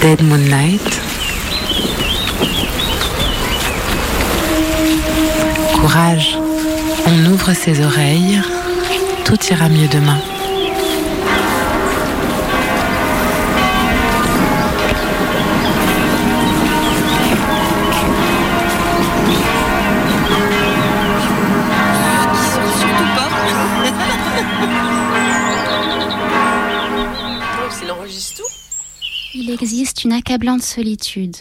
Dead Moonlight. Courage, on ouvre ses oreilles, tout ira mieux demain. Accablante solitude,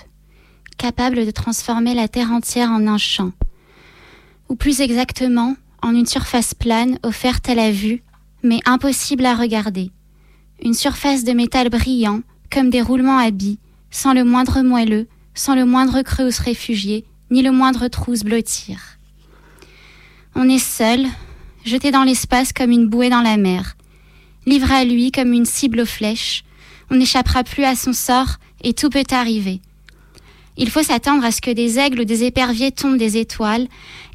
capable de transformer la terre entière en un champ, ou plus exactement en une surface plane offerte à la vue, mais impossible à regarder. Une surface de métal brillant, comme des roulements à billes, sans le moindre moelleux, sans le moindre creux où se réfugier, ni le moindre trou se blottir. On est seul, jeté dans l'espace comme une bouée dans la mer, livré à lui comme une cible aux flèches, on n'échappera plus à son sort et tout peut arriver. Il faut s'attendre à ce que des aigles ou des éperviers tombent des étoiles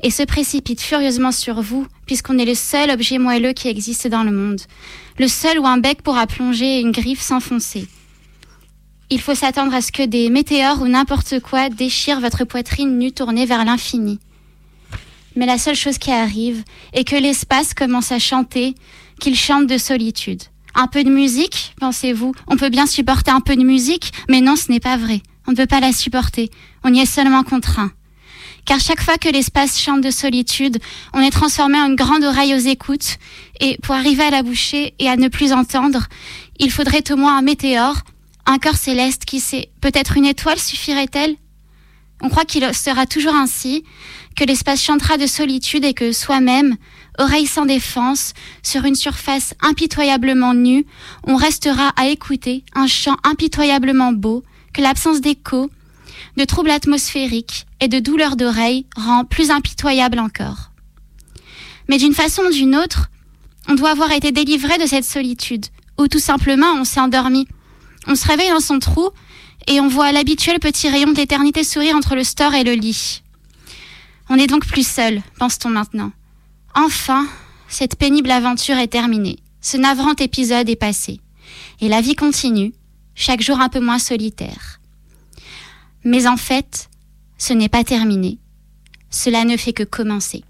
et se précipitent furieusement sur vous, puisqu'on est le seul objet moelleux qui existe dans le monde, le seul où un bec pourra plonger et une griffe s'enfoncer. Il faut s'attendre à ce que des météores ou n'importe quoi déchirent votre poitrine nue tournée vers l'infini. Mais la seule chose qui arrive est que l'espace commence à chanter, qu'il chante de solitude. Un peu de musique, pensez-vous? On peut bien supporter un peu de musique, mais non, ce n'est pas vrai. On ne peut pas la supporter. On y est seulement contraint. Car chaque fois que l'espace chante de solitude, on est transformé en une grande oreille aux écoutes, et pour arriver à la boucher et à ne plus entendre, il faudrait au moins un météore, un corps céleste qui sait, peut-être une étoile suffirait-elle? On croit qu'il sera toujours ainsi, que l'espace chantera de solitude et que soi-même, oreille sans défense, sur une surface impitoyablement nue, on restera à écouter un chant impitoyablement beau, que l'absence d'écho, de troubles atmosphériques et de douleurs d'oreille rend plus impitoyable encore. Mais d'une façon ou d'une autre, on doit avoir été délivré de cette solitude, ou tout simplement on s'est endormi. On se réveille dans son trou et on voit l'habituel petit rayon de l'éternité sourire entre le store et le lit. On n'est donc plus seul, pense-t-on maintenant. Enfin, cette pénible aventure est terminée. Ce navrant épisode est passé. Et la vie continue, chaque jour un peu moins solitaire. Mais en fait, ce n'est pas terminé. Cela ne fait que commencer.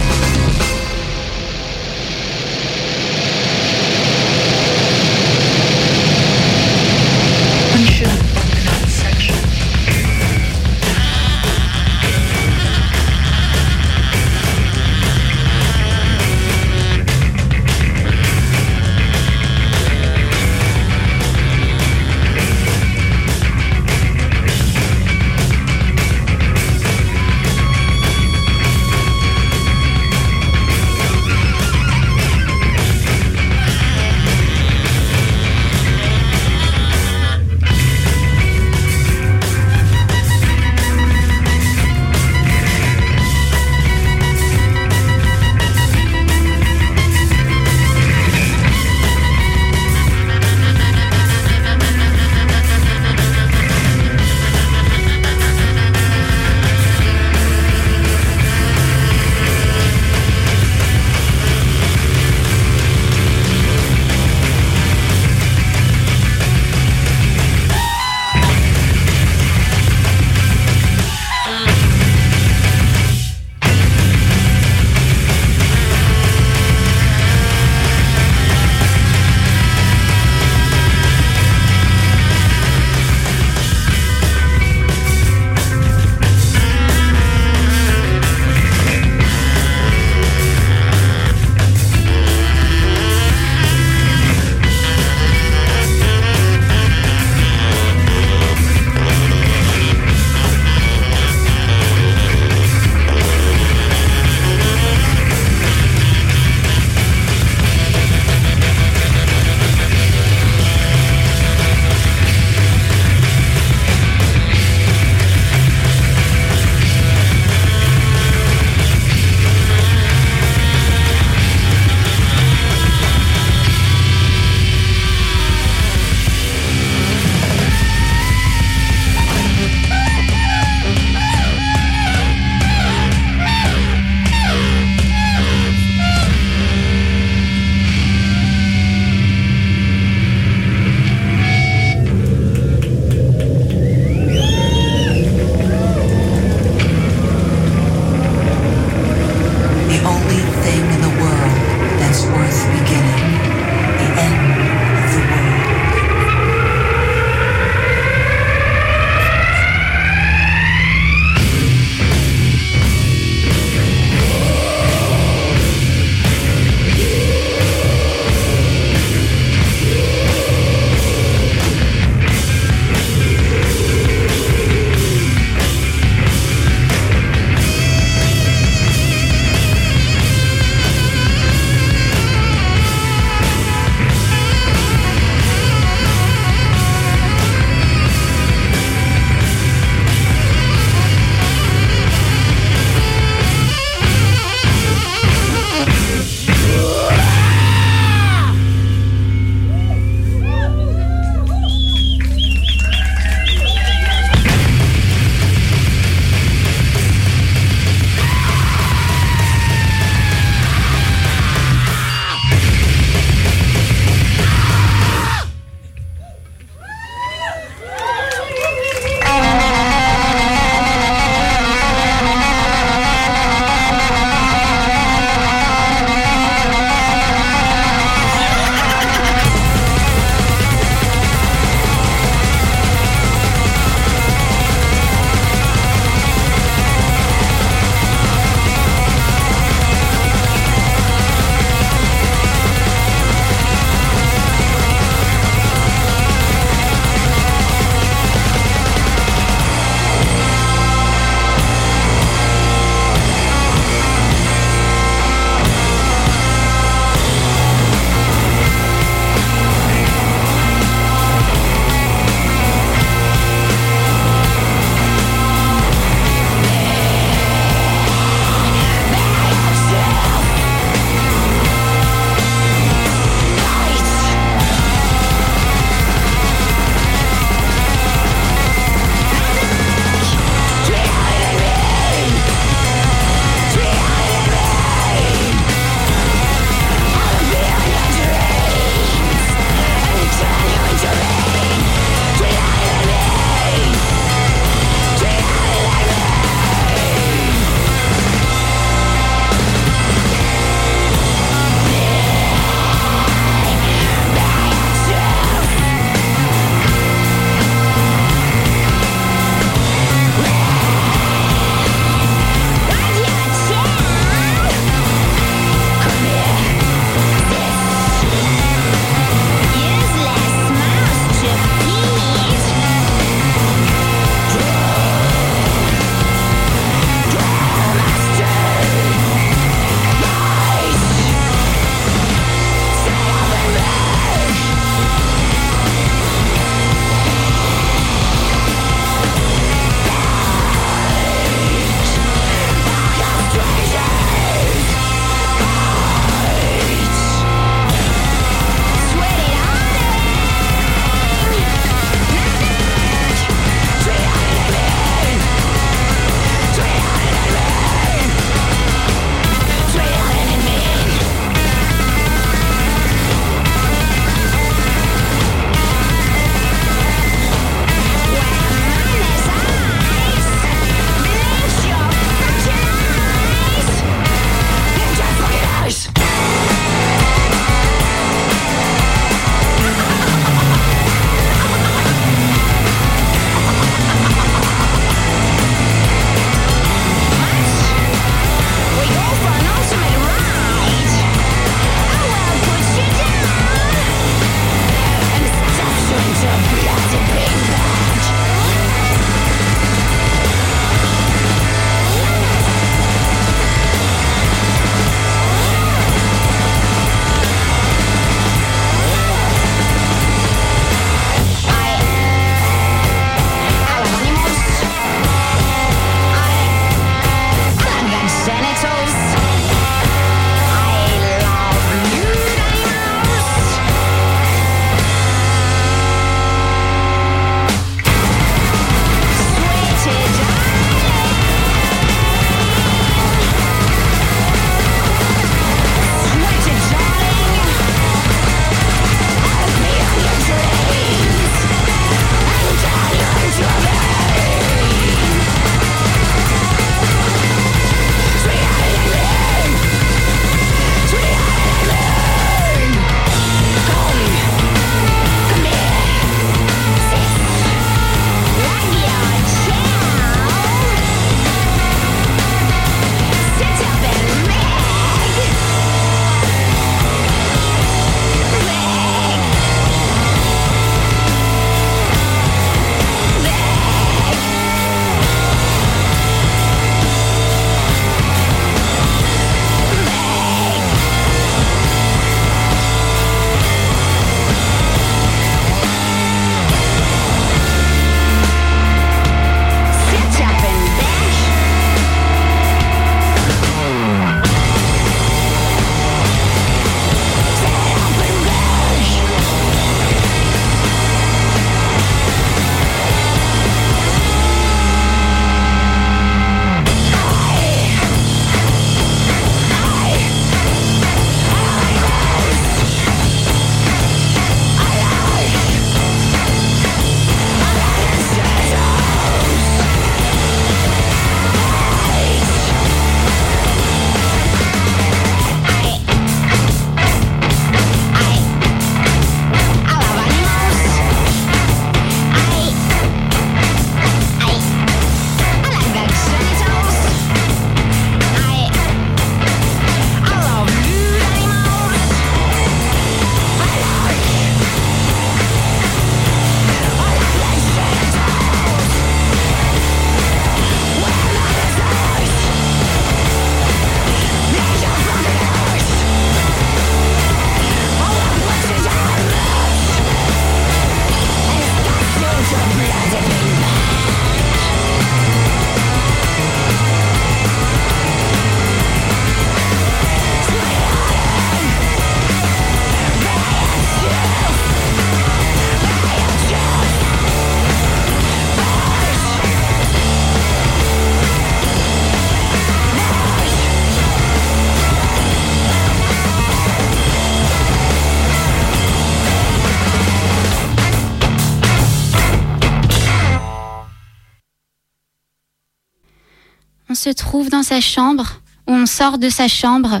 Se trouve dans sa chambre ou on sort de sa chambre,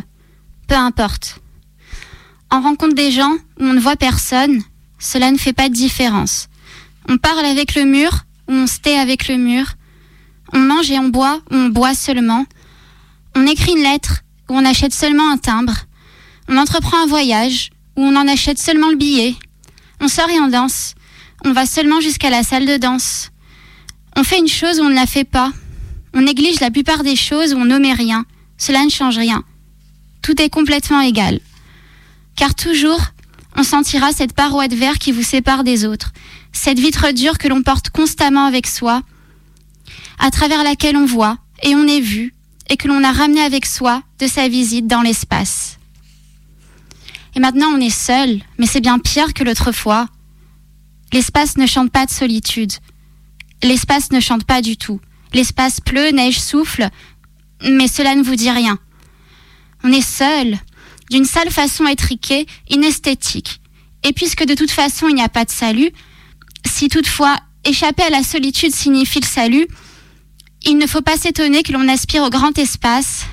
peu importe. On rencontre des gens où on ne voit personne, cela ne fait pas de différence. On parle avec le mur ou on se tait avec le mur. On mange et on boit ou on boit seulement. On écrit une lettre ou on achète seulement un timbre. On entreprend un voyage ou on en achète seulement le billet. On sort et on danse. On va seulement jusqu'à la salle de danse. On fait une chose ou on ne la fait pas. On néglige la plupart des choses ou on n'omet rien. Cela ne change rien. Tout est complètement égal. Car toujours, on sentira cette paroi de verre qui vous sépare des autres, cette vitre dure que l'on porte constamment avec soi, à travers laquelle on voit et on est vu, et que l'on a ramené avec soi de sa visite dans l'espace. Et maintenant on est seul, mais c'est bien pire que l'autre fois. L'espace ne chante pas de solitude. L'espace ne chante pas du tout. L'espace pleut, neige, souffle, mais cela ne vous dit rien. On est seul, d'une sale façon étriquée, inesthétique. Et puisque de toute façon il n'y a pas de salut, si toutefois échapper à la solitude signifie le salut, il ne faut pas s'étonner que l'on aspire au grand espace,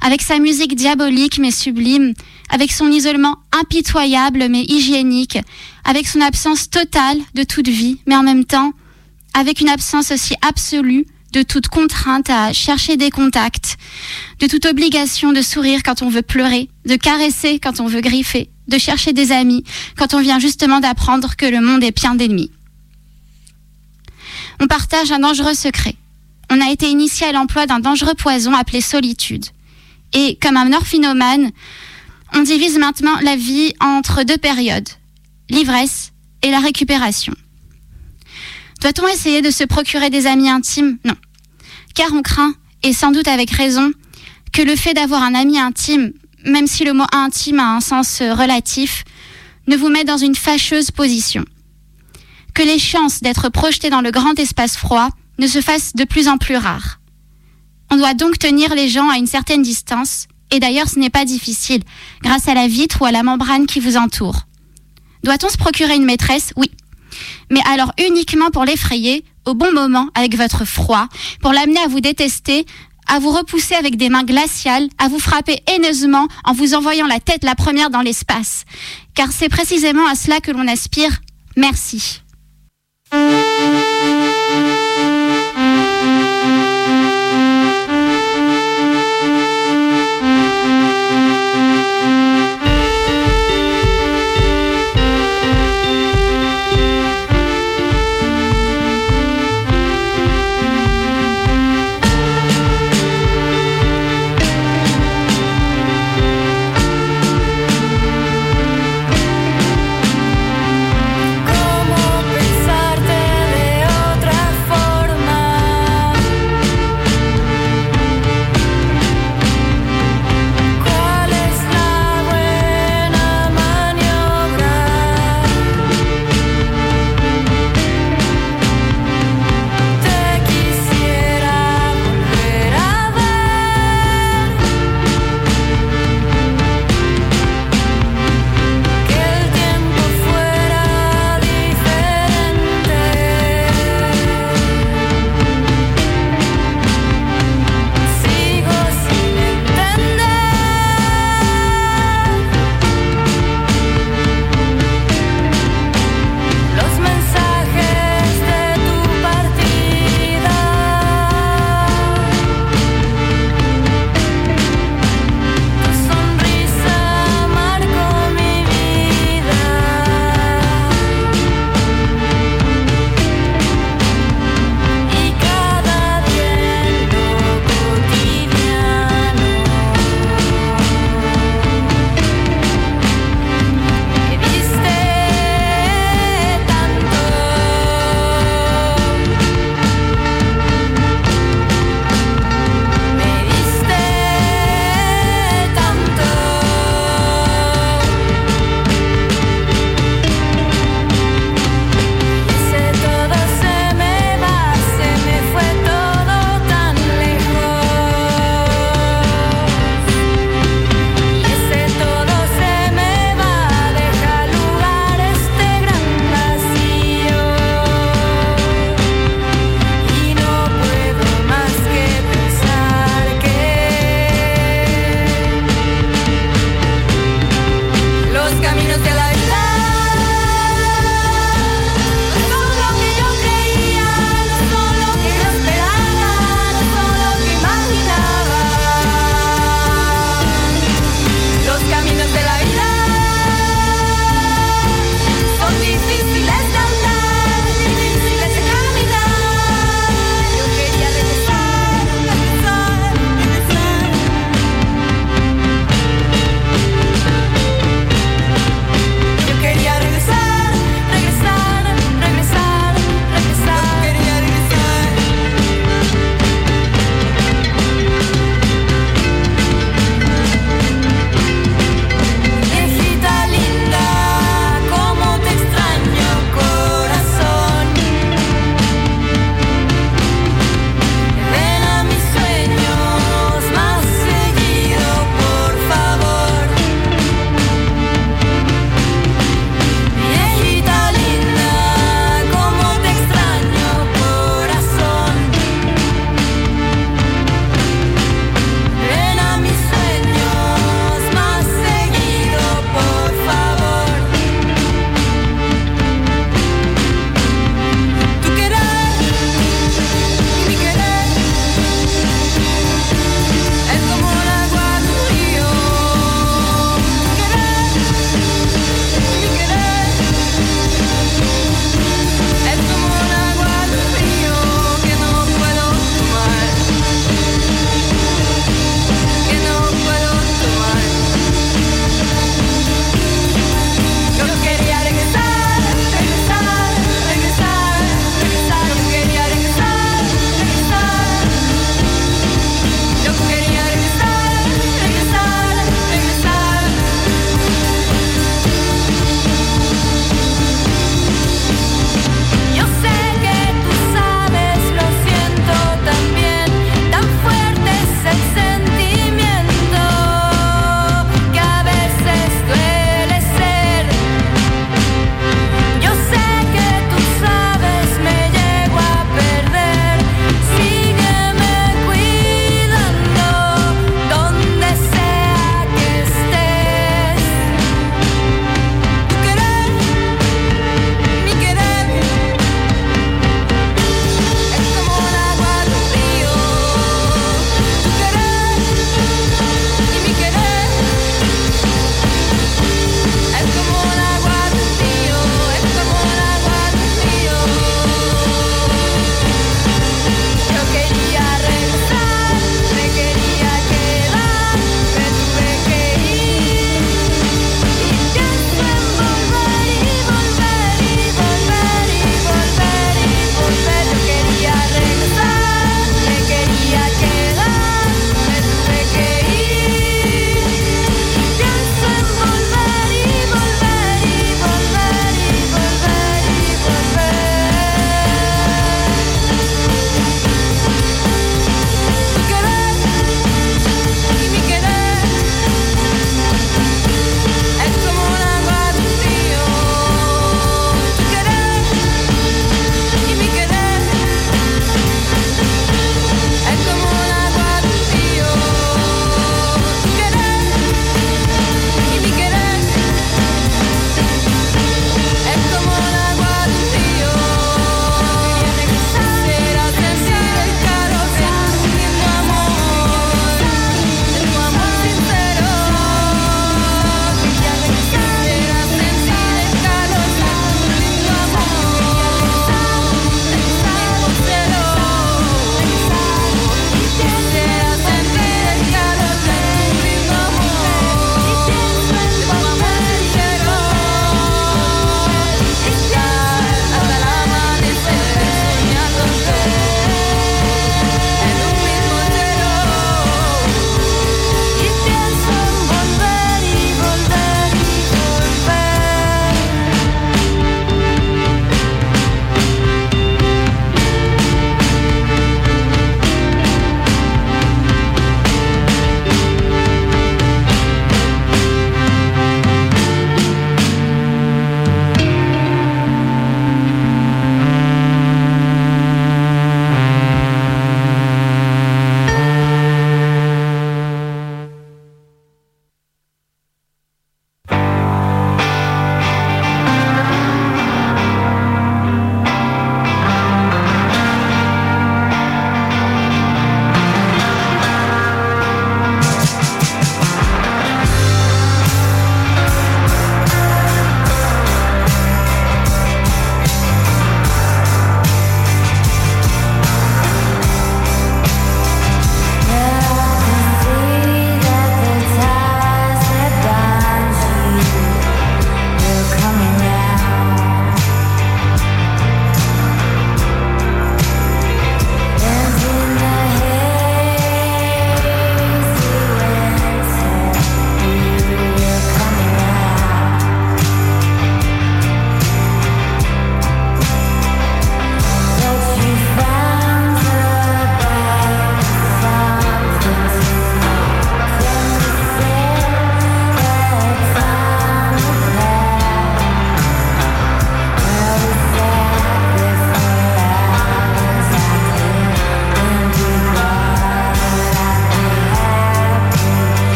avec sa musique diabolique mais sublime, avec son isolement impitoyable mais hygiénique, avec son absence totale de toute vie, mais en même temps avec une absence aussi absolue de toute contrainte à chercher des contacts, de toute obligation de sourire quand on veut pleurer, de caresser quand on veut griffer, de chercher des amis quand on vient justement d'apprendre que le monde est plein d'ennemis. On partage un dangereux secret. On a été initié à l'emploi d'un dangereux poison appelé solitude. Et comme un orphinomane, on divise maintenant la vie entre deux périodes, l'ivresse et la récupération. Doit-on essayer de se procurer des amis intimes Non. Car on craint, et sans doute avec raison, que le fait d'avoir un ami intime, même si le mot intime a un sens relatif, ne vous met dans une fâcheuse position. Que les chances d'être projeté dans le grand espace froid ne se fassent de plus en plus rares. On doit donc tenir les gens à une certaine distance, et d'ailleurs ce n'est pas difficile, grâce à la vitre ou à la membrane qui vous entoure. Doit-on se procurer une maîtresse? Oui mais alors uniquement pour l'effrayer au bon moment avec votre froid, pour l'amener à vous détester, à vous repousser avec des mains glaciales, à vous frapper haineusement en vous envoyant la tête la première dans l'espace. Car c'est précisément à cela que l'on aspire. Merci.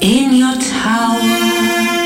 in your tower.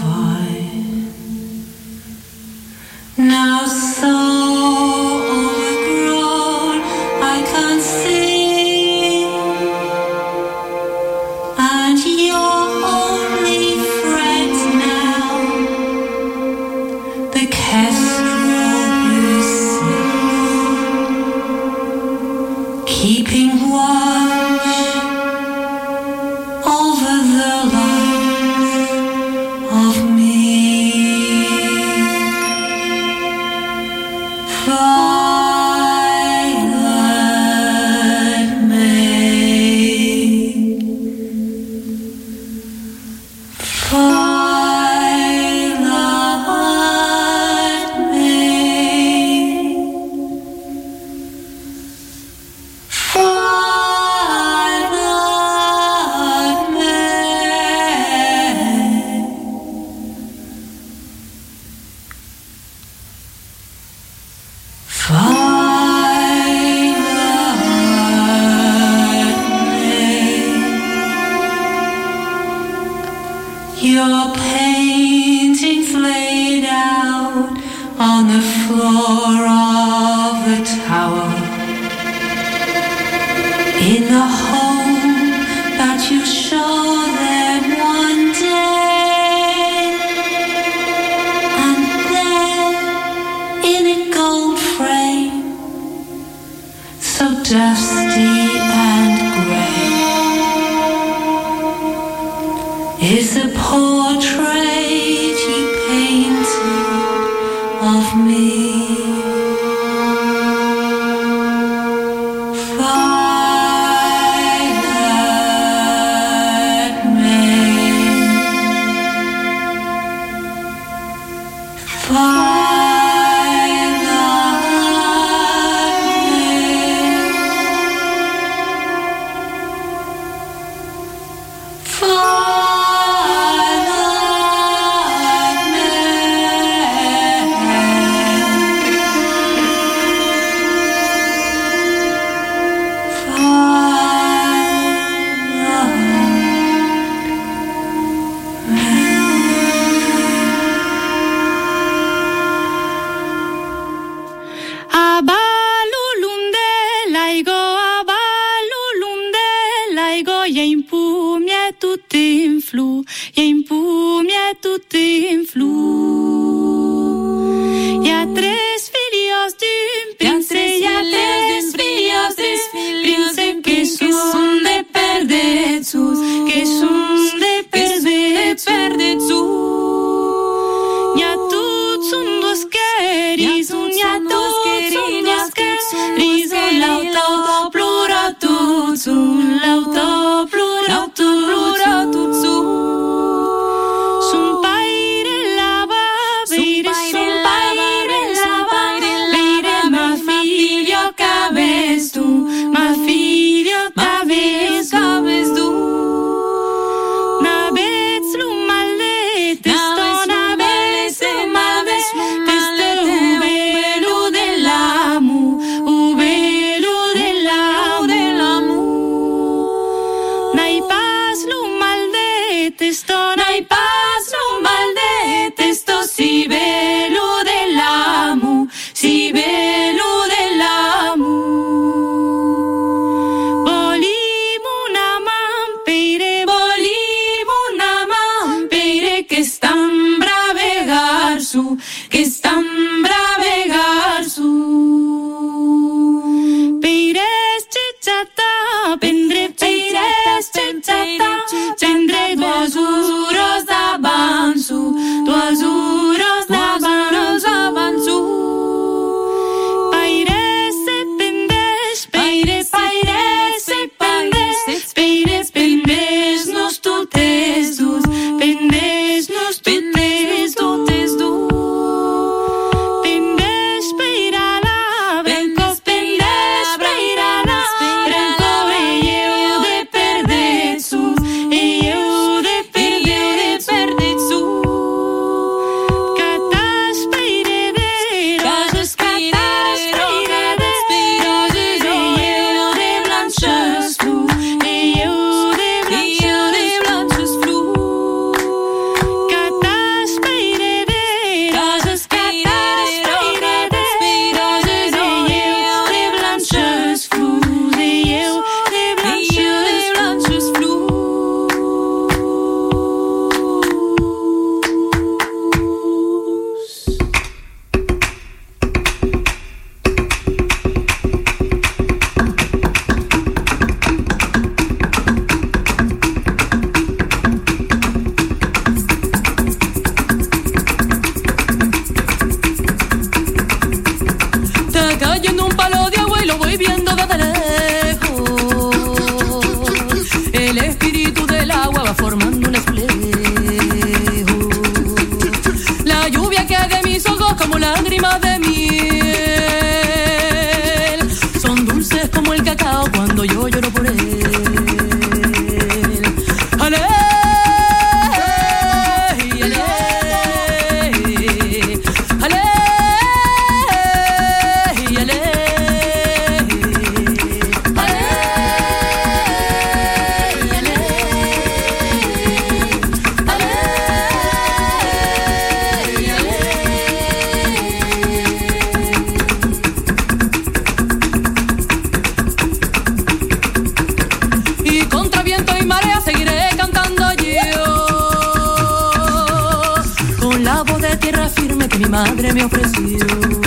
madre é me ofreció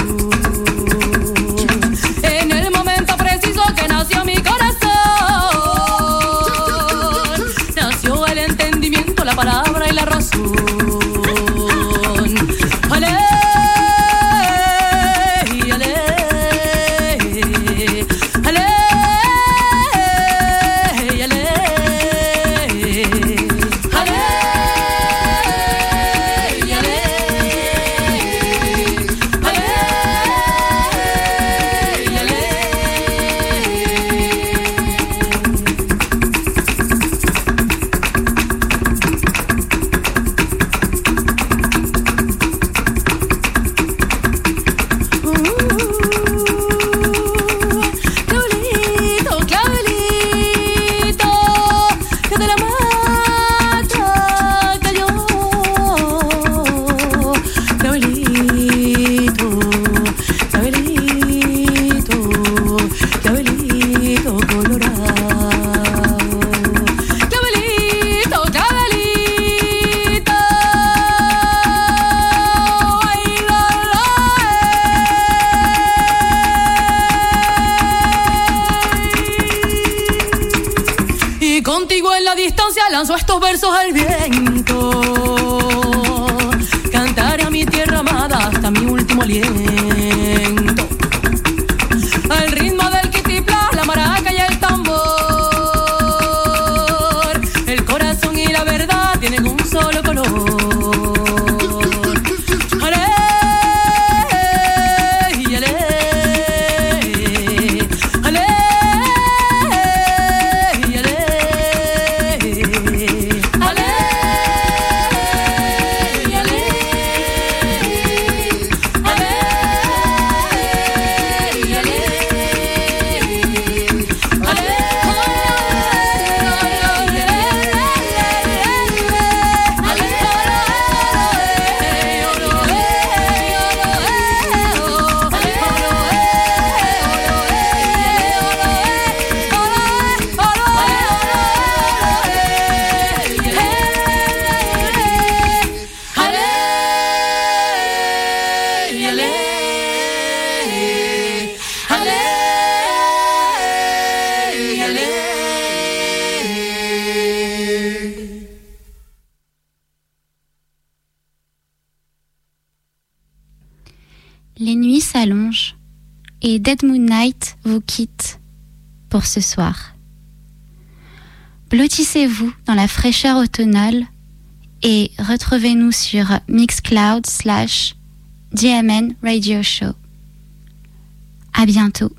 yeah. ce soir. Blottissez-vous dans la fraîcheur automnale et retrouvez-nous sur Mixcloud slash DMN Radio Show. À bientôt.